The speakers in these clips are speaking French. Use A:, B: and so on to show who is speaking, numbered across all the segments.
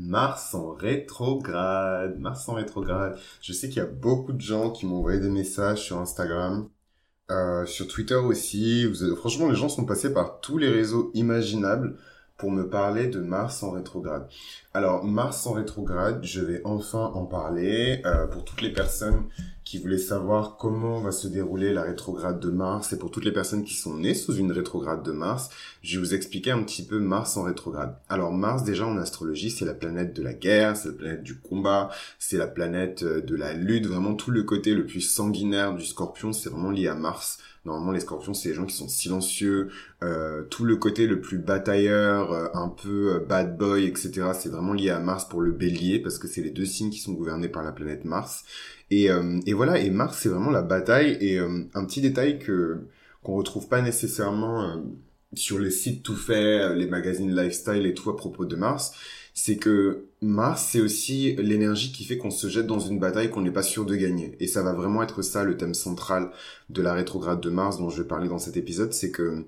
A: Mars en rétrograde, Mars en rétrograde. Je sais qu'il y a beaucoup de gens qui m'ont envoyé des messages sur Instagram, euh, sur Twitter aussi. Franchement, les gens sont passés par tous les réseaux imaginables pour me parler de Mars en rétrograde. Alors, Mars en rétrograde, je vais enfin en parler euh, pour toutes les personnes qui voulaient savoir comment va se dérouler la rétrograde de Mars et pour toutes les personnes qui sont nées sous une rétrograde de Mars, je vais vous expliquer un petit peu Mars en rétrograde. Alors, Mars, déjà en astrologie, c'est la planète de la guerre, c'est la planète du combat, c'est la planète euh, de la lutte, vraiment tout le côté le plus sanguinaire du scorpion, c'est vraiment lié à Mars. Normalement, les scorpions, c'est les gens qui sont silencieux, euh, tout le côté le plus batailleur, euh, un peu euh, bad boy, etc. C'est vraiment lié à Mars pour le bélier, parce que c'est les deux signes qui sont gouvernés par la planète Mars. Et, et voilà, et Mars, c'est vraiment la bataille. Et un petit détail que qu'on retrouve pas nécessairement sur les sites tout fait, les magazines lifestyle et tout à propos de Mars, c'est que Mars, c'est aussi l'énergie qui fait qu'on se jette dans une bataille qu'on n'est pas sûr de gagner. Et ça va vraiment être ça le thème central de la rétrograde de Mars dont je vais parler dans cet épisode, c'est que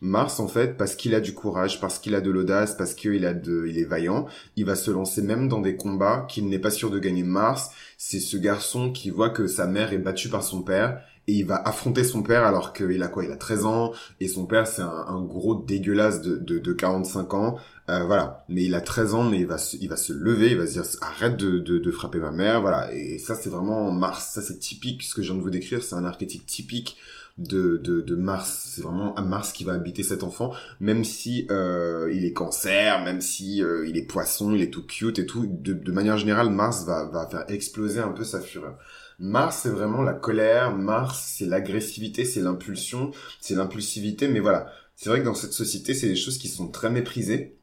A: Mars, en fait, parce qu'il a du courage, parce qu'il a de l'audace, parce qu'il a de, il est vaillant, il va se lancer même dans des combats qu'il n'est pas sûr de gagner. Mars, c'est ce garçon qui voit que sa mère est battue par son père et il va affronter son père alors qu'il a quoi? Il a 13 ans et son père c'est un, gros dégueulasse de, de, de 45 ans. Euh, voilà, mais il a 13 ans mais il va se, il va se lever, il va se dire arrête de, de, de frapper ma mère, voilà. Et ça c'est vraiment Mars, ça c'est typique, ce que je viens de vous décrire, c'est un archétype typique de, de, de Mars. C'est vraiment Mars qui va habiter cet enfant, même si euh, il est cancer, même si euh, il est poisson, il est tout cute et tout. De, de manière générale, Mars va, va faire exploser un peu sa fureur. Mars, c'est vraiment la colère. Mars, c'est l'agressivité, c'est l'impulsion, c'est l'impulsivité. Mais voilà, c'est vrai que dans cette société, c'est des choses qui sont très méprisées.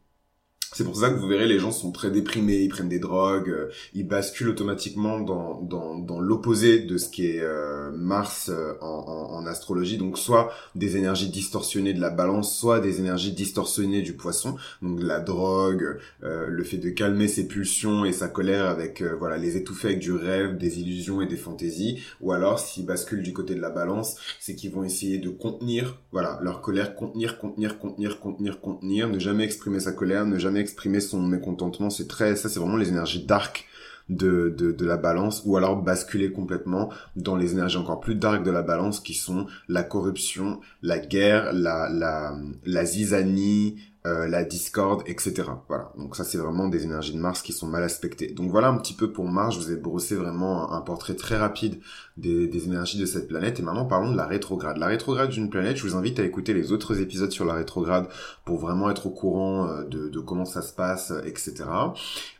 A: C'est pour ça que vous verrez, les gens sont très déprimés, ils prennent des drogues, euh, ils basculent automatiquement dans, dans, dans l'opposé de ce qui est euh, Mars euh, en, en, en, astrologie. Donc soit des énergies distorsionnées de la balance, soit des énergies distorsionnées du poisson. Donc la drogue, le fait de calmer ses pulsions et sa colère avec voilà les étouffer avec du rêve, des illusions et des fantaisies. Ou alors s'ils basculent du côté de la balance, c'est qu'ils vont essayer de contenir voilà leur colère, contenir, contenir, contenir, contenir, contenir, ne jamais exprimer sa colère, ne jamais exprimer son mécontentement. C'est très, ça c'est vraiment les énergies dark de, de, de, la balance ou alors basculer complètement dans les énergies encore plus dark de la balance qui sont la corruption, la guerre, la, la, la zizanie, euh, la discorde, etc. Voilà. Donc ça, c'est vraiment des énergies de Mars qui sont mal aspectées. Donc voilà un petit peu pour Mars. Je vous ai brossé vraiment un, portrait très rapide des, énergies de cette planète. Et maintenant, parlons de la rétrograde. La rétrograde d'une planète, je vous invite à écouter les autres épisodes sur la rétrograde pour vraiment être au courant euh, de, comment ça se passe, etc.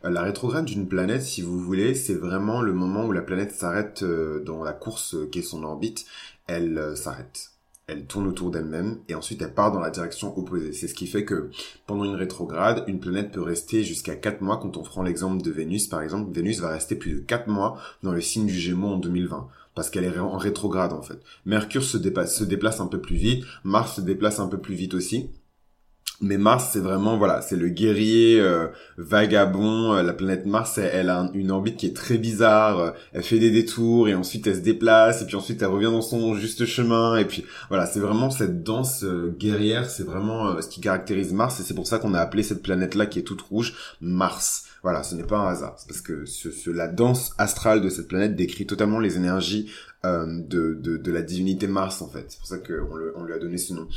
A: Euh, la rétrograde d'une planète, si vous voulez, c'est vraiment le moment où la planète s'arrête dans la course qui est son orbite. Elle s'arrête elle tourne autour d'elle-même et ensuite elle part dans la direction opposée. C'est ce qui fait que pendant une rétrograde, une planète peut rester jusqu'à 4 mois. Quand on prend l'exemple de Vénus, par exemple, Vénus va rester plus de 4 mois dans le signe du Gémeaux en 2020 parce qu'elle est en rétrograde en fait. Mercure se, se déplace un peu plus vite, Mars se déplace un peu plus vite aussi. Mais Mars, c'est vraiment voilà, c'est le guerrier euh, vagabond. Euh, la planète Mars, elle, a une orbite qui est très bizarre. Euh, elle fait des détours et ensuite elle se déplace et puis ensuite elle revient dans son juste chemin. Et puis voilà, c'est vraiment cette danse guerrière. C'est vraiment ce qui caractérise Mars et c'est pour ça qu'on a appelé cette planète-là qui est toute rouge Mars. Voilà, ce n'est pas un hasard. C'est parce que ce, la danse astrale de cette planète décrit totalement les énergies de, de, de, la divinité Mars en fait. C'est pour ça qu'on on lui a donné ce nom.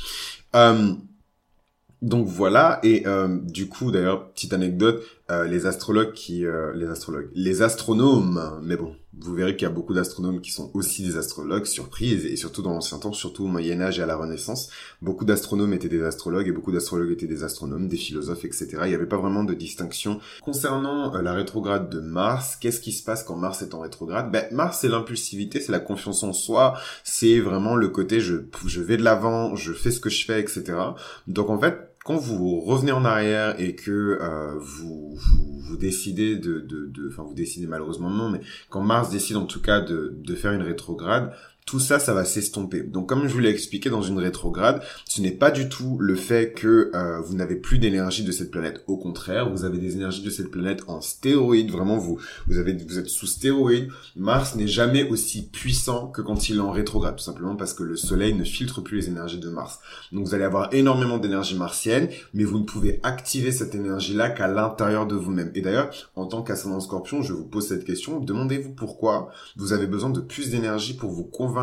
A: Donc voilà, et euh, du coup d'ailleurs, petite anecdote, euh, les astrologues qui... Euh, les astrologues, les astronomes, mais bon, vous verrez qu'il y a beaucoup d'astronomes qui sont aussi des astrologues, surprise, et surtout dans l'ancien temps, surtout au Moyen Âge et à la Renaissance, beaucoup d'astronomes étaient des astrologues et beaucoup d'astrologues étaient des astronomes, des philosophes, etc. Il n'y avait pas vraiment de distinction. Concernant euh, la rétrograde de Mars, qu'est-ce qui se passe quand Mars est en rétrograde? Ben, Mars, c'est l'impulsivité, c'est la confiance en soi, c'est vraiment le côté je, je vais de l'avant, je fais ce que je fais, etc. Donc en fait, quand vous revenez en arrière et que euh, vous, vous, décidez de, de, de, enfin vous décidez malheureusement non, mais quand Mars décide en tout cas de, de faire une rétrograde, tout ça, ça va s'estomper. Donc comme je vous l'ai expliqué dans une rétrograde, ce n'est pas du tout le fait que euh, vous n'avez plus d'énergie de cette planète. Au contraire, vous avez des énergies de cette planète en stéroïdes. Vraiment, vous, vous avez, vous êtes sous stéroïdes. Mars n'est jamais aussi puissant que quand il est en rétrograde, tout simplement parce que le Soleil ne filtre plus les énergies de Mars. Donc vous allez avoir énormément d'énergie martienne, mais vous ne pouvez activer cette énergie-là qu'à l'intérieur de vous-même. Et d'ailleurs, en tant qu'ascendant Scorpion, je vous pose cette question. Demandez-vous pourquoi vous avez besoin de plus d'énergie pour vous convaincre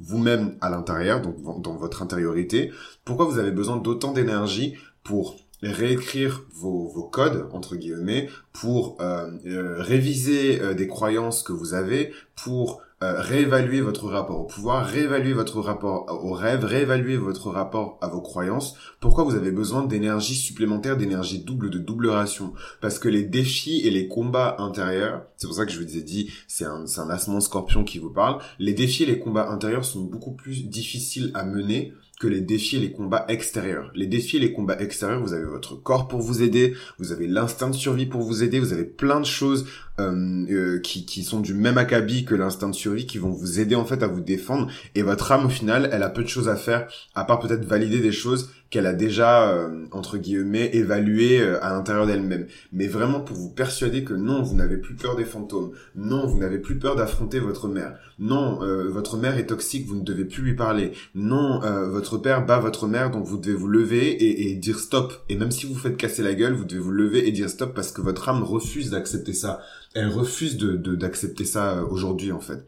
A: vous-même à l'intérieur, donc dans votre intériorité, pourquoi vous avez besoin d'autant d'énergie pour réécrire vos, vos, codes, entre guillemets, pour euh, euh, réviser euh, des croyances que vous avez, pour euh, réévaluer votre rapport au pouvoir, réévaluer votre rapport au rêve, réévaluer votre rapport à vos croyances. Pourquoi vous avez besoin d'énergie supplémentaire, d'énergie double, de double ration? Parce que les défis et les combats intérieurs, c'est pour ça que je vous ai dit, c'est un, c'est un ascendant scorpion qui vous parle, les défis et les combats intérieurs sont beaucoup plus difficiles à mener que les défis et les combats extérieurs. Les défis et les combats extérieurs, vous avez votre corps pour vous aider, vous avez l'instinct de survie pour vous aider, vous avez plein de choses euh, euh, qui, qui sont du même acabit que l'instinct de survie qui vont vous aider en fait à vous défendre. Et votre âme au final elle a peu de choses à faire à part peut-être valider des choses qu'elle a déjà euh, entre guillemets évaluées à l'intérieur d'elle-même. Mais vraiment pour vous persuader que non vous n'avez plus peur des fantômes non vous n'avez plus peur d'affronter votre mère non votre mère est toxique vous ne devez plus lui parler non votre père bat votre mère donc vous devez vous lever et, et dire stop. Et même si vous faites casser la gueule vous devez vous lever et dire stop parce que votre âme refuse d'accepter ça elle refuse de d'accepter ça euh, aujourd'hui en fait.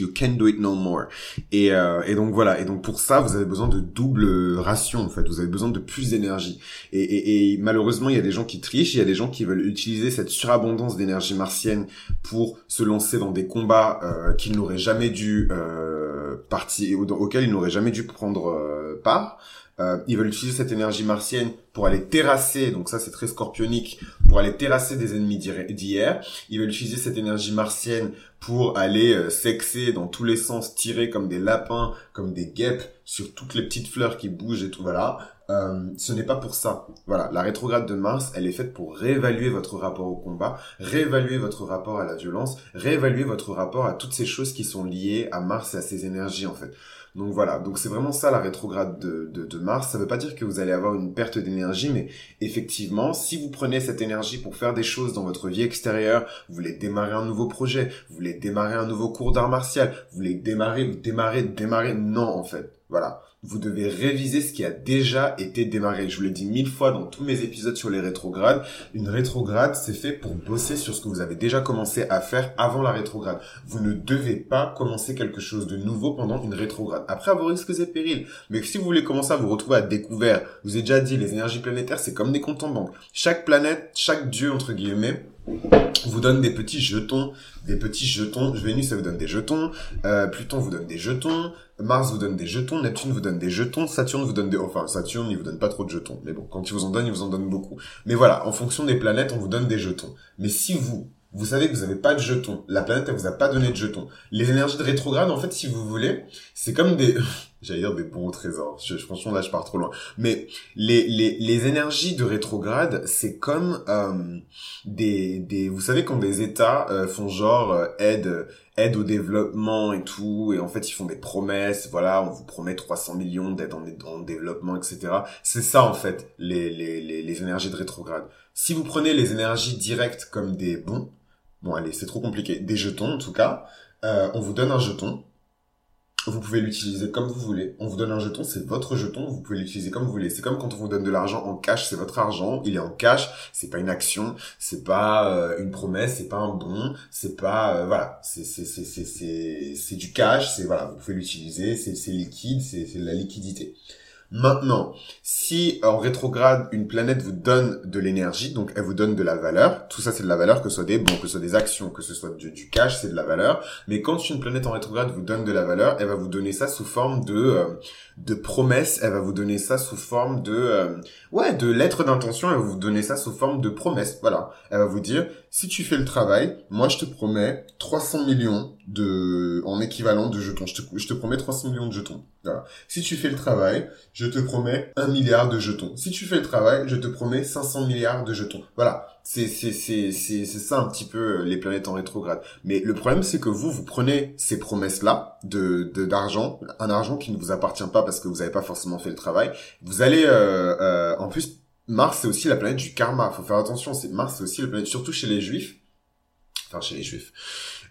A: You can do it no more. Et, euh, et donc voilà. Et donc pour ça, vous avez besoin de double ration en fait. Vous avez besoin de plus d'énergie. Et, et, et, malheureusement, il y a des gens qui trichent. Il y a des gens qui veulent utiliser cette surabondance d'énergie martienne pour se lancer dans des combats euh, qu'ils n'auraient jamais dû euh, partir, auxquels ils n'auraient jamais dû prendre euh, part. Euh, ils veulent utiliser cette énergie martienne pour aller terrasser, donc ça c'est très scorpionique, pour aller terrasser des ennemis d'hier. Ils veulent utiliser cette énergie martienne pour aller euh, sexer dans tous les sens, tirer comme des lapins, comme des guêpes sur toutes les petites fleurs qui bougent et tout, voilà. Euh, ce n'est pas pour ça. Voilà, la rétrograde de Mars, elle est faite pour réévaluer votre rapport au combat, réévaluer votre rapport à la violence, réévaluer votre rapport à toutes ces choses qui sont liées à Mars et à ses énergies en fait. Donc voilà, donc c'est vraiment ça la rétrograde de, de, de Mars. Ça veut pas dire que vous allez avoir une perte d'énergie, mais effectivement, si vous prenez cette énergie pour faire des choses dans votre vie extérieure, vous voulez démarrer un nouveau projet, vous voulez démarrer un nouveau cours d'art martial, vous voulez démarrer, démarrer, démarrer, non en fait. Voilà vous devez réviser ce qui a déjà été démarré. Je vous l'ai dit mille fois dans tous mes épisodes sur les rétrogrades. Une rétrograde, c'est fait pour bosser sur ce que vous avez déjà commencé à faire avant la rétrograde. Vous ne devez pas commencer quelque chose de nouveau pendant une rétrograde. Après, à vos risques et périls. Mais si vous voulez commencer à vous retrouver à découvert, je vous ai déjà dit, les énergies planétaires, c'est comme des comptes en banque. Chaque planète, chaque dieu, entre guillemets, vous donne des petits jetons, des petits jetons. Vénus, ça vous donne des jetons. Euh, Pluton vous donne des jetons. Mars vous donne des jetons. Neptune vous donne des jetons. Saturne vous donne des... Enfin, Saturne, il vous donne pas trop de jetons. Mais bon, quand il vous en donne, il vous en donne beaucoup. Mais voilà, en fonction des planètes, on vous donne des jetons. Mais si vous, vous savez que vous n'avez pas de jetons, la planète, elle vous a pas donné de jetons. Les énergies de rétrograde, en fait, si vous voulez, c'est comme des... j'allais dire des bons trésors. Je, franchement, là, je pars trop loin. Mais les, les, les énergies de rétrograde, c'est comme euh, des, des... Vous savez, quand des États euh, font genre euh, aide, aide au développement et tout, et en fait, ils font des promesses, voilà, on vous promet 300 millions d'aide en, en, développement, etc. C'est ça, en fait, les, les, les, les énergies de rétrograde. Si vous prenez les énergies directes comme des bons, bon, allez, c'est trop compliqué, des jetons, en tout cas, euh, on vous donne un jeton, vous pouvez l'utiliser comme vous voulez. On vous donne un jeton, c'est votre jeton, vous pouvez l'utiliser comme vous voulez. C'est comme quand on vous donne de l'argent en cash, c'est votre argent, il est en cash, c'est pas une action, c'est pas euh, une promesse, c'est pas un bon, c'est pas euh, voilà, c'est du cash, c'est voilà, vous pouvez l'utiliser, c'est c'est liquide, c'est c'est la liquidité. Maintenant, si en rétrograde, une planète vous donne de l'énergie, donc elle vous donne de la valeur, tout ça c'est de la valeur, que ce soit des bons, que ce soit des actions, que ce soit du, du cash, c'est de la valeur. Mais quand une planète en rétrograde vous donne de la valeur, elle va vous donner ça sous forme de euh, de promesses, elle va vous donner ça sous forme de euh, ouais, de lettres d'intention, elle va vous donner ça sous forme de promesses. Voilà, elle va vous dire si tu fais le travail, moi je te promets 300 millions de en équivalent de jetons. Je te, je te promets 300 millions de jetons. Voilà. Si tu fais le travail, je te promets un milliard de jetons. Si tu fais le travail, je te promets 500 milliards de jetons. Voilà. C'est, c'est, c'est, c'est, ça un petit peu euh, les planètes en rétrograde. Mais le problème, c'est que vous, vous prenez ces promesses-là de, de, d'argent, un argent qui ne vous appartient pas parce que vous n'avez pas forcément fait le travail. Vous allez, euh, euh, en plus, Mars, c'est aussi la planète du karma. Faut faire attention. C'est Mars, c'est aussi la planète, surtout chez les juifs. Enfin, chez les juifs.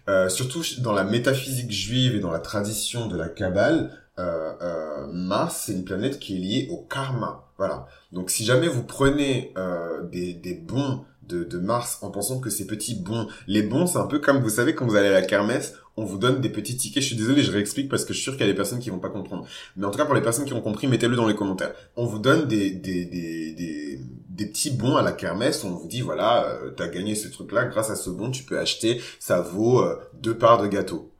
A: Euh, surtout dans la métaphysique juive et dans la tradition de la Kabbale, euh, euh, Mars, c'est une planète qui est liée au karma. Voilà. Donc si jamais vous prenez euh, des, des bons de, de, Mars en pensant que ces petits bons, les bons, c'est un peu comme vous savez quand vous allez à la kermesse, on vous donne des petits tickets. Je suis désolé, je réexplique parce que je suis sûr qu'il y a des personnes qui vont pas comprendre. Mais en tout cas, pour les personnes qui ont compris, mettez-le dans les commentaires. On vous donne des, des, des, des, des petits bons à la kermesse. On vous dit, voilà, euh, t'as gagné ce truc-là. Grâce à ce bon, tu peux acheter. Ça vaut euh, deux parts de gâteau.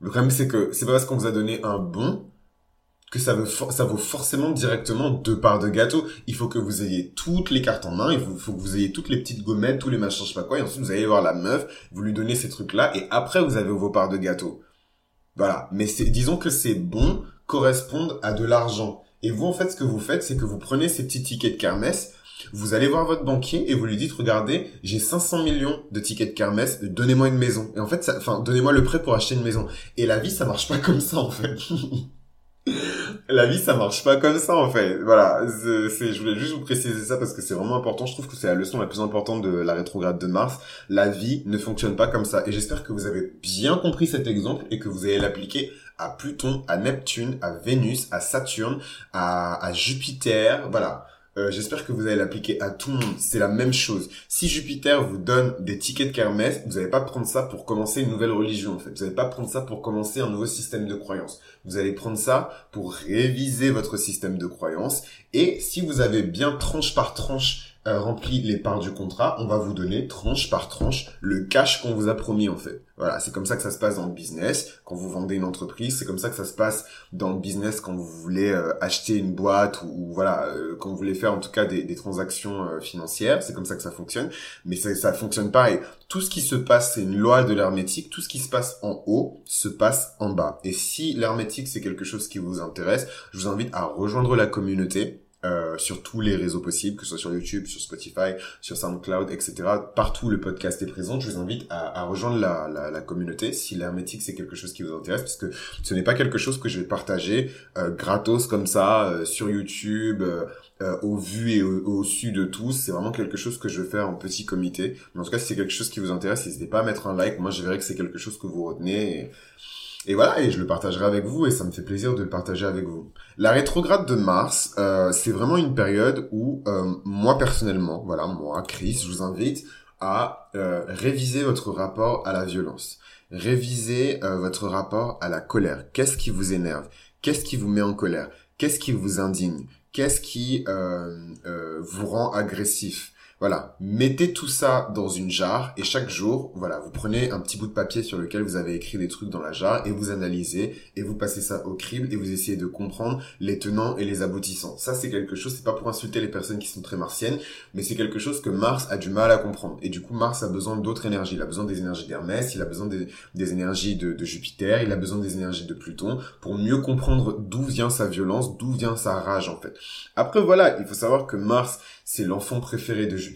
A: Le problème, c'est que c'est pas parce qu'on vous a donné un bon que ça, veut ça vaut forcément directement deux parts de gâteau. Il faut que vous ayez toutes les cartes en main, il faut, que vous ayez toutes les petites gommettes, tous les machins, je sais pas quoi, et ensuite vous allez voir la meuf, vous lui donnez ces trucs-là, et après vous avez vos parts de gâteau. Voilà. Mais c'est, disons que ces bons correspondent à de l'argent. Et vous, en fait, ce que vous faites, c'est que vous prenez ces petits tickets de kermesse, vous allez voir votre banquier et vous lui dites, regardez, j'ai 500 millions de tickets de kermesse, donnez-moi une maison. Et en fait, enfin, donnez-moi le prêt pour acheter une maison. Et la vie, ça marche pas comme ça, en fait. La vie, ça marche pas comme ça, en fait. Voilà. Je voulais juste vous préciser ça parce que c'est vraiment important. Je trouve que c'est la leçon la plus importante de la rétrograde de Mars. La vie ne fonctionne pas comme ça. Et j'espère que vous avez bien compris cet exemple et que vous allez l'appliquer à Pluton, à Neptune, à Vénus, à Saturne, à, à Jupiter. Voilà. Euh, j'espère que vous allez l'appliquer à tout le monde. C'est la même chose. Si Jupiter vous donne des tickets de kermesse, vous n'allez pas prendre ça pour commencer une nouvelle religion, en fait. Vous n'allez pas prendre ça pour commencer un nouveau système de croyance. Vous allez prendre ça pour réviser votre système de croyance. Et si vous avez bien tranche par tranche euh, rempli les parts du contrat, on va vous donner tranche par tranche le cash qu'on vous a promis en fait. Voilà, c'est comme ça que ça se passe dans le business quand vous vendez une entreprise, c'est comme ça que ça se passe dans le business quand vous voulez euh, acheter une boîte ou, voilà, euh, quand vous voulez faire en tout cas des, des transactions financières, c'est comme ça que ça fonctionne. Mais ça, ça fonctionne pareil. Tout ce qui se passe, c'est une loi de l'hermétique. Tout ce qui se passe en haut se passe en bas. Et si l'hermétique c'est quelque chose qui vous intéresse, je vous invite à rejoindre la communauté euh, sur tous les réseaux possibles, que ce soit sur YouTube, sur Spotify, sur SoundCloud, etc. Partout le podcast est présent. Je vous invite à, rejoindre la, la, communauté si l'hermétique c'est quelque chose qui vous intéresse, parce que ce n'est pas quelque chose que je vais partager euh, gratos comme ça euh, sur YouTube. au vu et au, au, su de tous, c'est vraiment quelque chose que je vais faire en petit comité. En tout cas, si c'est quelque chose qui vous intéresse, n'hésitez pas à mettre un like. Moi, je verrai que c'est quelque chose que vous retenez. Et et voilà, et je le partagerai avec vous, et ça me fait plaisir de le partager avec vous. La rétrograde de Mars, euh, c'est vraiment une période où, euh, moi personnellement, voilà, moi, Chris, je vous invite à euh, réviser votre rapport à la violence. Réviser euh, votre rapport à la colère. Qu'est-ce qui vous énerve? Qu'est-ce qui vous met en colère? Qu'est-ce qui vous indigne? Qu'est-ce qui euh, vous rend agressif? Voilà, mettez tout ça dans une jarre et chaque jour, voilà, vous prenez un petit bout de papier sur lequel vous avez écrit des trucs dans la jarre et vous analysez et vous passez ça au crible et vous essayez de comprendre les tenants et les aboutissants. Ça, c'est quelque chose, c'est pas pour insulter les personnes qui sont très martiennes, mais c'est quelque chose que Mars a du mal à comprendre. Et du coup, Mars a besoin d'autres énergies. Il a besoin des énergies d'Hermès, il a besoin des, énergies de, de Jupiter, il a besoin des énergies de Pluton pour mieux comprendre d'où vient sa violence, d'où vient sa rage en fait. Après, voilà, il faut savoir que Mars, c'est l'enfant préféré de Jupiter.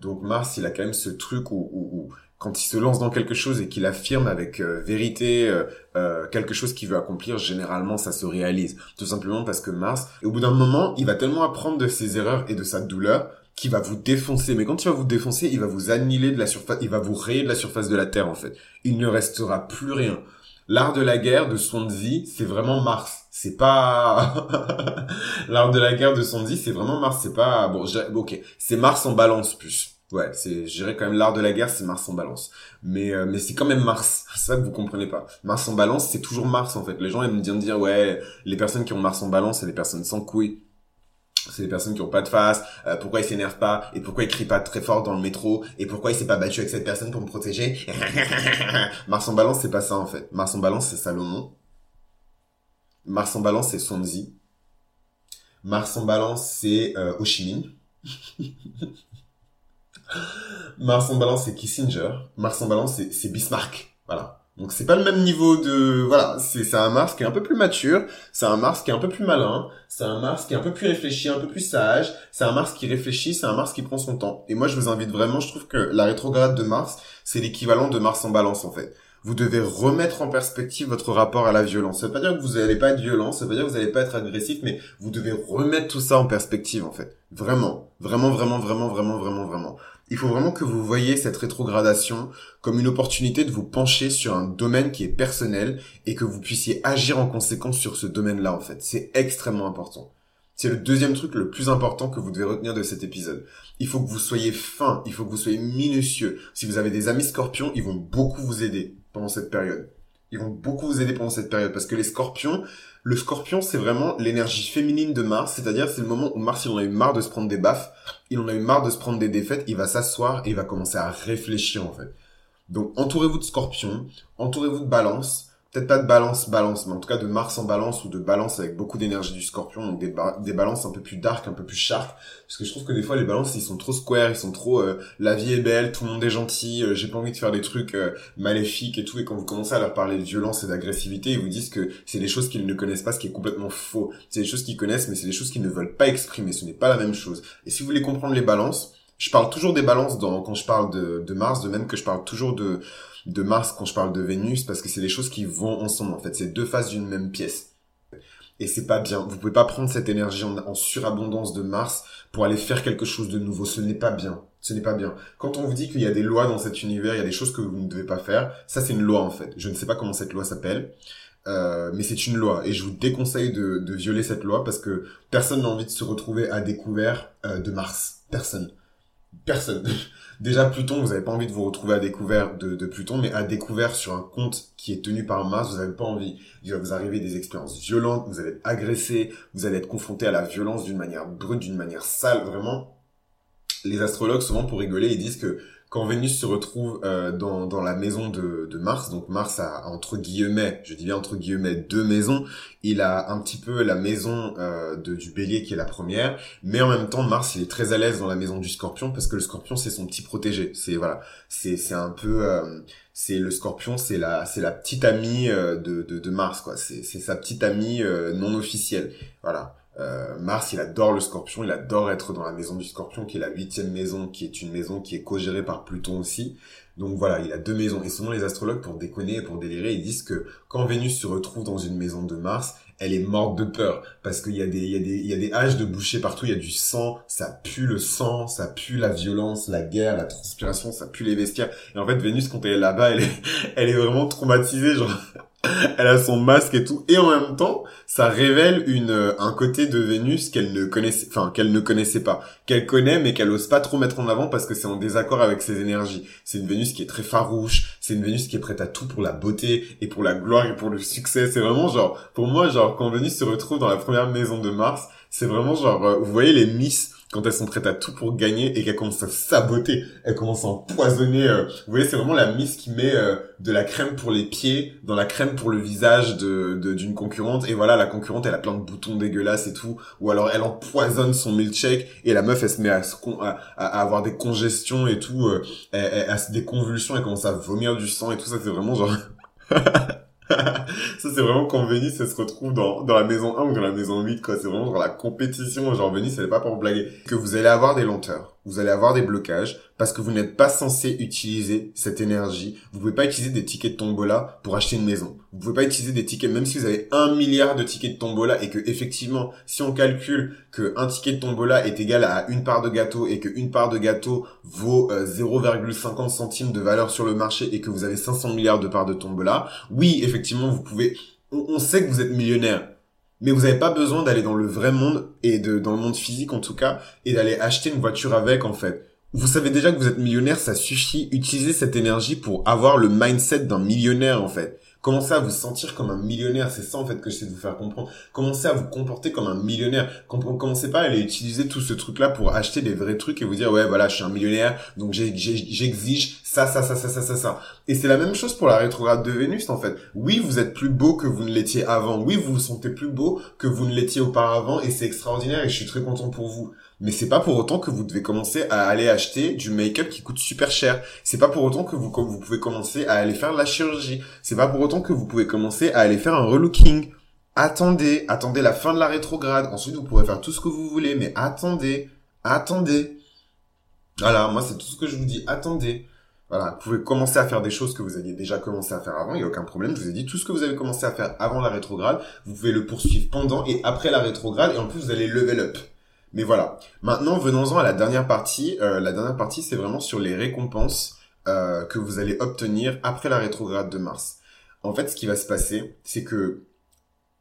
A: Donc Mars, il a quand même ce truc où, où, quand il se lance dans quelque chose et qu'il affirme avec euh, vérité euh, euh, quelque chose qu'il veut accomplir, généralement ça se réalise. Tout simplement parce que Mars, au bout d'un moment, il va tellement apprendre de ses erreurs et de sa douleur qu'il va vous défoncer. Mais quand il va vous défoncer, il va vous annihiler de la surface, il va vous rayer de la surface de la Terre en fait. Il ne restera plus rien. L'art de la guerre de Swansea, c'est vraiment Mars. C'est pas l'art de la guerre de Swansea, c'est vraiment Mars. C'est pas bon. Ok, c'est Mars en balance plus. Ouais, c'est, je dirais quand même l'art de la guerre, c'est Mars en balance. Mais euh, mais c'est quand même Mars. C'est ça que vous comprenez pas. Mars en balance, c'est toujours Mars en fait. Les gens aiment bien dire ouais, les personnes qui ont Mars en balance, c'est des personnes sans couilles. C'est des personnes qui ont pas de face. Euh, pourquoi ils s'énervent pas? Et pourquoi ils crient pas très fort dans le métro? Et pourquoi il s'est pas battu avec cette personne pour me protéger? Mars en balance, c'est pas ça en fait. Mars en balance, c'est Salomon. Mars en balance, c'est Sonzi. Mars en balance, c'est euh, Ho. Mars en balance, c'est Kissinger. Mars en balance, c'est Bismarck. Voilà. Donc c'est pas le même niveau de voilà, c'est c'est un Mars qui est un peu plus mature, c'est un Mars qui est un peu plus malin, c'est un Mars qui est un peu plus réfléchi, un peu plus sage, c'est un Mars qui réfléchit, c'est un Mars qui prend son temps. Et moi je vous invite vraiment, je trouve que la rétrograde de Mars, c'est l'équivalent de Mars en balance en fait. Vous devez remettre en perspective votre rapport à la violence. Ça veut pas dire que vous n'allez pas être violent, ça veut pas dire que vous n'allez pas être agressif, mais vous devez remettre tout ça en perspective en fait. Vraiment, vraiment, vraiment, vraiment, vraiment, vraiment, vraiment. Il faut vraiment que vous voyez cette rétrogradation comme une opportunité de vous pencher sur un domaine qui est personnel et que vous puissiez agir en conséquence sur ce domaine-là, en fait. C'est extrêmement important. C'est le deuxième truc le plus important que vous devez retenir de cet épisode. Il faut que vous soyez fin, il faut que vous soyez minutieux. Si vous avez des amis scorpions, ils vont beaucoup vous aider pendant cette période. Ils vont beaucoup vous aider pendant cette période parce que les scorpions, le scorpion, c'est vraiment l'énergie féminine de Mars, c'est-à-dire c'est le moment où Mars, il en a eu marre de se prendre des baffes, il en a eu marre de se prendre des défaites, il va s'asseoir et il va commencer à réfléchir en fait. Donc entourez-vous de scorpions, entourez-vous de balance, peut-être pas de balance, balance, mais en tout cas de Mars en balance ou de balance avec beaucoup d'énergie du scorpion, donc des, des balances un peu plus dark, un peu plus sharp. Parce que je trouve que des fois les balances ils sont trop square, ils sont trop euh, la vie est belle, tout le monde est gentil, euh, j'ai pas envie de faire des trucs euh, maléfiques et tout. Et quand vous commencez à leur parler de violence et d'agressivité, ils vous disent que c'est des choses qu'ils ne connaissent pas, ce qui est complètement faux. C'est des choses qu'ils connaissent, mais c'est des choses qu'ils ne veulent pas exprimer. Ce n'est pas la même chose. Et si vous voulez comprendre les balances, je parle toujours des balances dans, quand je parle de, de Mars, de même que je parle toujours de de Mars quand je parle de Vénus parce que c'est des choses qui vont ensemble en fait. C'est deux faces d'une même pièce. Et c'est pas bien. Vous pouvez pas prendre cette énergie en, surabondance de Mars pour aller faire quelque chose de nouveau. Ce n'est pas bien. Ce n'est pas bien. Quand on vous dit qu'il y a des lois dans cet univers, il y a des choses que vous ne devez pas faire, ça c'est une loi en fait. Je ne sais pas comment cette loi s'appelle. Euh, mais c'est une loi et je vous déconseille de, de, violer cette loi parce que personne n'a envie de se retrouver à découvert euh, de Mars. Personne. Personne. déjà Pluton, vous n'avez pas envie de vous retrouver à découvert de, de, Pluton, mais à découvert sur un compte qui est tenu par Mars, vous n'avez pas envie. Il va vous arriver des expériences violentes, vous allez être agressé, vous allez être confronté à la violence d'une manière brute, d'une manière sale, vraiment. Les astrologues, souvent pour rigoler, ils disent que quand Vénus se retrouve euh, dans, dans la maison de, de Mars, donc Mars a entre guillemets, je dis bien entre guillemets, deux maisons. Il a un petit peu la maison euh, de, du Bélier qui est la première, mais en même temps Mars il est très à l'aise dans la maison du Scorpion parce que le Scorpion c'est son petit protégé. C'est voilà, c'est un peu euh, c'est le Scorpion, c'est la c'est la petite amie de, de, de Mars quoi. C'est c'est sa petite amie non officielle. Voilà. Euh, Mars, il adore le scorpion, il adore être dans la maison du scorpion, qui est la huitième maison, qui est une maison qui est co-gérée par Pluton aussi. Donc voilà, il a deux maisons. Et souvent les astrologues, pour déconner et pour délirer, ils disent que quand Vénus se retrouve dans une maison de Mars, elle est morte de peur. Parce qu'il y a des, il y a des, il y a des haches de boucher partout, il y a du sang, ça pue le sang, ça pue la violence, la guerre, la transpiration, ça pue les vestiaires. Et en fait, Vénus, quand elle est là-bas, elle est, vraiment traumatisée, genre, elle a son masque et tout, et en même temps, ça révèle une un côté de Vénus qu'elle ne connaissait, enfin qu'elle ne connaissait pas, qu'elle connaît mais qu'elle ose pas trop mettre en avant parce que c'est en désaccord avec ses énergies. C'est une Vénus qui est très farouche, c'est une Vénus qui est prête à tout pour la beauté et pour la gloire et pour le succès. C'est vraiment genre, pour moi, genre quand Vénus se retrouve dans la première maison de Mars, c'est vraiment genre, euh, vous voyez les Miss quand elles sont prêtes à tout pour gagner et qu'elles commencent à saboter, elles commencent à empoisonner. Euh, vous voyez, c'est vraiment la Miss qui met euh, de la crème pour les pieds dans la crème pour le visage de d'une concurrente. Et voilà, la concurrente, elle a plein de boutons dégueulasses et tout. Ou alors, elle empoisonne son milkshake et la meuf, elle se met à, à, à avoir des congestions et tout, euh, elle, elle, des convulsions, elle commence à vomir du sang et tout ça. C'est vraiment genre... ça c'est vraiment quand Vénus elle se retrouve dans, dans la maison 1 ou dans la maison 8 quoi. C'est vraiment genre la compétition. Genre Vénus elle est pas pour blaguer. Que vous allez avoir des lenteurs vous allez avoir des blocages parce que vous n'êtes pas censé utiliser cette énergie. Vous pouvez pas utiliser des tickets de tombola pour acheter une maison. Vous pouvez pas utiliser des tickets, même si vous avez un milliard de tickets de tombola et que effectivement, si on calcule que un ticket de tombola est égal à une part de gâteau et que une part de gâteau vaut 0,50 euh, centimes de valeur sur le marché et que vous avez 500 milliards de parts de tombola, oui, effectivement, vous pouvez, on, sait que vous êtes millionnaire. Mais vous n'avez pas besoin d'aller dans le vrai monde et de dans le monde physique en tout cas et d'aller acheter une voiture avec en fait. Vous savez déjà que vous êtes millionnaire, ça suffit. Utilisez cette énergie pour avoir le mindset d'un millionnaire en fait. Commencez à vous sentir comme un millionnaire, c'est ça en fait que j'essaie de vous faire comprendre. Commencez à vous comporter comme un millionnaire. Commencez pas à aller utiliser tout ce truc-là pour acheter des vrais trucs et vous dire ouais voilà je suis un millionnaire donc j'exige ça ça ça ça ça ça ça. Et c'est la même chose pour la rétrograde de Vénus en fait. Oui vous êtes plus beau que vous ne l'étiez avant. Oui vous vous sentez plus beau que vous ne l'étiez auparavant et c'est extraordinaire et je suis très content pour vous. Mais c'est pas pour autant que vous devez commencer à aller acheter du make-up qui coûte super cher. C'est pas pour autant que vous, pouvez commencer à aller faire de la chirurgie. C'est pas pour autant que vous pouvez commencer à aller faire un relooking. Attendez, attendez la fin de la rétrograde. Ensuite, vous pourrez faire tout ce que vous voulez, mais attendez, attendez. Voilà, moi c'est tout ce que je vous dis. Attendez. Voilà, vous pouvez commencer à faire des choses que vous aviez déjà commencé à faire avant, il n'y a aucun problème. Je vous ai dit, tout ce que vous avez commencé à faire avant la rétrograde, vous pouvez le poursuivre pendant et après la rétrograde, et en plus vous allez level up. Mais voilà. Maintenant, venons-en à la dernière partie. Euh, la dernière partie, c'est vraiment sur les récompenses euh, que vous allez obtenir après la rétrograde de Mars. En fait, ce qui va se passer, c'est que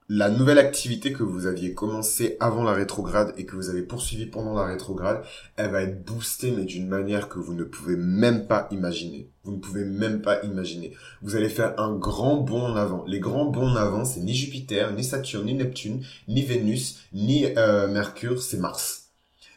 A: la nouvelle activité que vous aviez commencé avant la rétrograde et que vous avez poursuivi pendant la rétrograde, elle va être boostée mais d'une manière que vous ne pouvez même pas imaginer. Vous ne pouvez même pas imaginer. Vous allez faire un grand bond en avant. Les grands bonds en avant, c'est ni Jupiter, ni Saturne, ni Neptune, ni Vénus, ni euh, Mercure, c'est Mars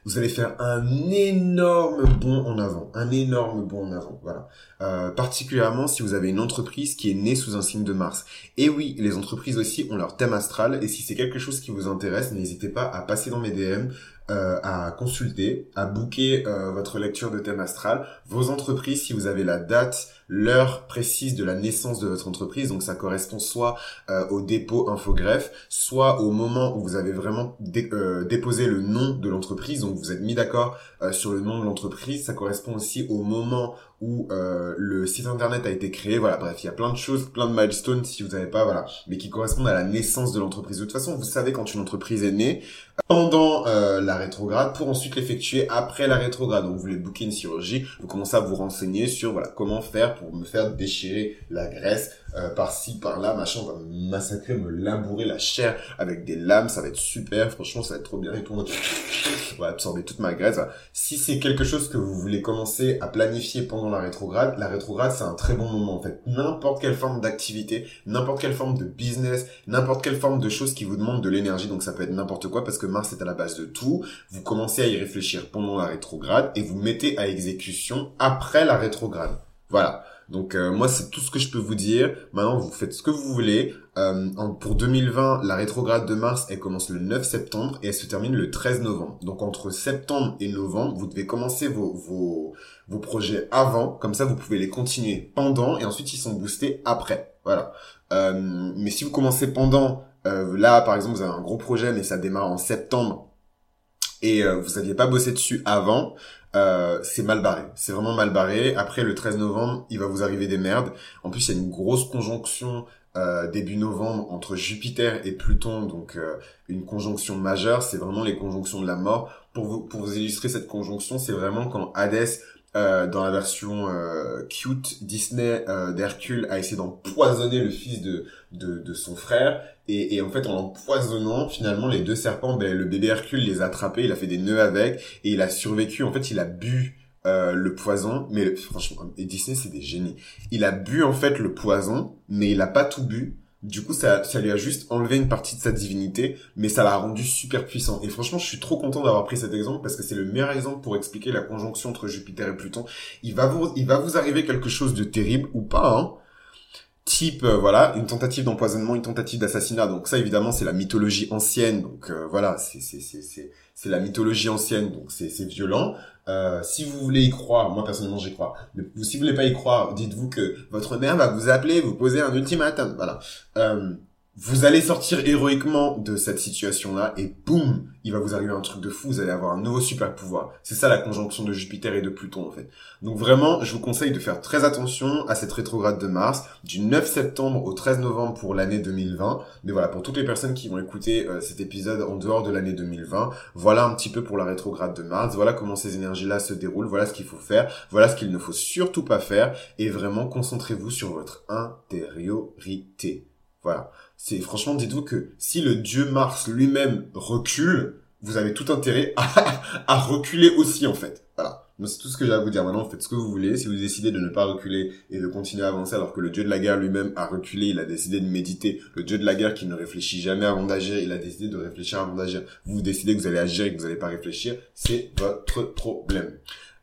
A: vous allez faire un énorme bond en avant, un énorme bond en avant, voilà. Euh, particulièrement si vous avez une entreprise qui est née sous un signe de Mars. Et oui, les entreprises aussi ont leur thème astral, et si c'est quelque chose qui vous intéresse, n'hésitez pas à passer dans mes DM, euh, à consulter, à booker euh, votre lecture de thème astral, vos entreprises, si vous avez la date, l'heure précise de la naissance de votre entreprise, donc ça correspond soit euh, au dépôt infogreffe, soit au moment où vous avez vraiment déposé le nom de l'entreprise, donc vous êtes mis d'accord sur le nom de l'entreprise, ça correspond aussi au moment où le site internet a été créé, voilà, bref, il y a plein de choses, plein de milestones si vous n'avez pas, voilà, mais qui correspondent à la naissance de l'entreprise. De toute façon, vous savez quand une entreprise est née, pendant euh, la rétrograde pour ensuite l'effectuer après la rétrograde. Donc vous voulez booker une chirurgie, vous commencez à vous renseigner sur voilà comment faire pour me faire déchirer la graisse euh, par-ci, par-là, machin, on va me massacrer, me labourer la chair avec des lames, ça va être super, franchement ça va être trop bien et tout. On va absorber toute ma graisse. Si c'est quelque chose que vous voulez commencer à planifier pendant la rétrograde, la rétrograde c'est un très bon moment en fait. N'importe quelle forme d'activité, n'importe quelle forme de business, n'importe quelle forme de choses qui vous demandent de l'énergie, donc ça peut être n'importe quoi parce que Mars est à la base de tout. Vous commencez à y réfléchir pendant la rétrograde et vous mettez à exécution après la rétrograde. Voilà. Donc euh, moi c'est tout ce que je peux vous dire. Maintenant vous faites ce que vous voulez. Euh, pour 2020, la rétrograde de Mars, elle commence le 9 septembre et elle se termine le 13 novembre. Donc entre septembre et novembre, vous devez commencer vos, vos, vos projets avant, comme ça vous pouvez les continuer pendant et ensuite ils sont boostés après. Voilà. Euh, mais si vous commencez pendant, euh, là par exemple vous avez un gros projet mais ça démarre en septembre et euh, vous n'aviez pas bossé dessus avant, euh, c'est mal barré. C'est vraiment mal barré. Après, le 13 novembre, il va vous arriver des merdes. En plus, il y a une grosse conjonction euh, début novembre entre Jupiter et Pluton, donc euh, une conjonction majeure. C'est vraiment les conjonctions de la mort. Pour vous, pour vous illustrer cette conjonction, c'est vraiment quand Hadès euh, dans la version euh, cute, Disney euh, d'Hercule a essayé d'empoisonner le fils de, de, son frère. Et, et, en fait, en l'empoisonnant, finalement, les deux serpents, ben, le bébé Hercule les a attrapés, il a fait des nœuds avec, et il a survécu. En fait, il a bu le poison, mais franchement, et Disney, c'est des génies. Il a bu, en fait, le poison, mais il a pas tout bu. Du coup, ça, ça lui a juste enlevé une partie de sa divinité, mais ça l'a rendu super puissant. Et franchement, je suis trop content d'avoir pris cet exemple parce que c'est le meilleur exemple pour expliquer la conjonction entre Jupiter et Pluton. Il va vous, il va vous arriver quelque chose de terrible ou pas, hein. Type, euh, voilà, une tentative d'empoisonnement, une tentative d'assassinat. Donc ça, évidemment, c'est la mythologie ancienne. Donc euh, voilà, c'est, c'est, c'est, c'est, la mythologie ancienne. Donc c'est, c'est violent. Euh, si vous voulez y croire, moi personnellement j'y crois. Mais si vous voulez pas y croire, dites-vous que votre mère va vous appeler, vous poser un ultimatum. Voilà. Vous allez sortir héroïquement de cette situation-là et boum, il va vous arriver un truc de fou, vous allez avoir un nouveau super pouvoir. C'est ça la conjonction de Jupiter et de Pluton en fait. Donc vraiment, je vous conseille de faire très attention à cette rétrograde de Mars du 9 septembre au 13 novembre pour l'année 2020. Mais voilà, pour toutes les personnes qui vont écouter euh, cet épisode en dehors de l'année 2020, voilà un petit peu pour la rétrograde de Mars, voilà comment ces énergies-là se déroulent, voilà ce qu'il faut faire, voilà ce qu'il ne faut surtout pas faire et vraiment concentrez-vous sur votre intériorité. Voilà. C'est franchement, dites-vous que si le dieu Mars lui-même recule, vous avez tout intérêt à, reculer aussi en fait. Voilà. C'est tout ce que j'ai à vous dire. Maintenant, faites ce que vous voulez. Si vous décidez de ne pas reculer et de continuer à avancer alors que le dieu de la guerre lui-même a reculé, il a décidé de méditer. Le dieu de la guerre qui ne réfléchit jamais avant d'agir, il a décidé de réfléchir avant d'agir. Vous décidez que vous allez agir et que vous n'allez pas réfléchir, c'est votre problème.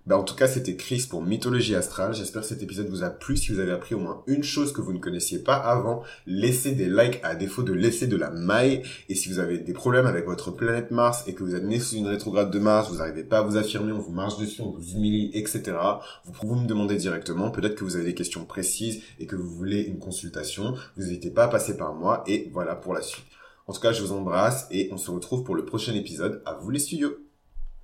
A: Bah, en tout cas, c'était Chris pour Mythologie Astrale. J'espère que cet épisode vous a plu. Si vous avez appris au moins une chose que vous ne connaissiez pas avant, laissez des likes à défaut de laisser de la maille. Et si vous avez des problèmes avec votre planète Mars et que vous êtes né sous une rétrograde de Mars, vous n'arrivez pas à vous affirmer, on vous marche dessus, on vous humilie, etc. Vous pouvez me demander directement. Peut-être que vous avez des questions précises et que vous voulez une consultation. Vous n'hésitez pas à passer par moi et voilà pour la suite. En tout cas, je vous embrasse et on se retrouve pour le prochain épisode. À vous les studios.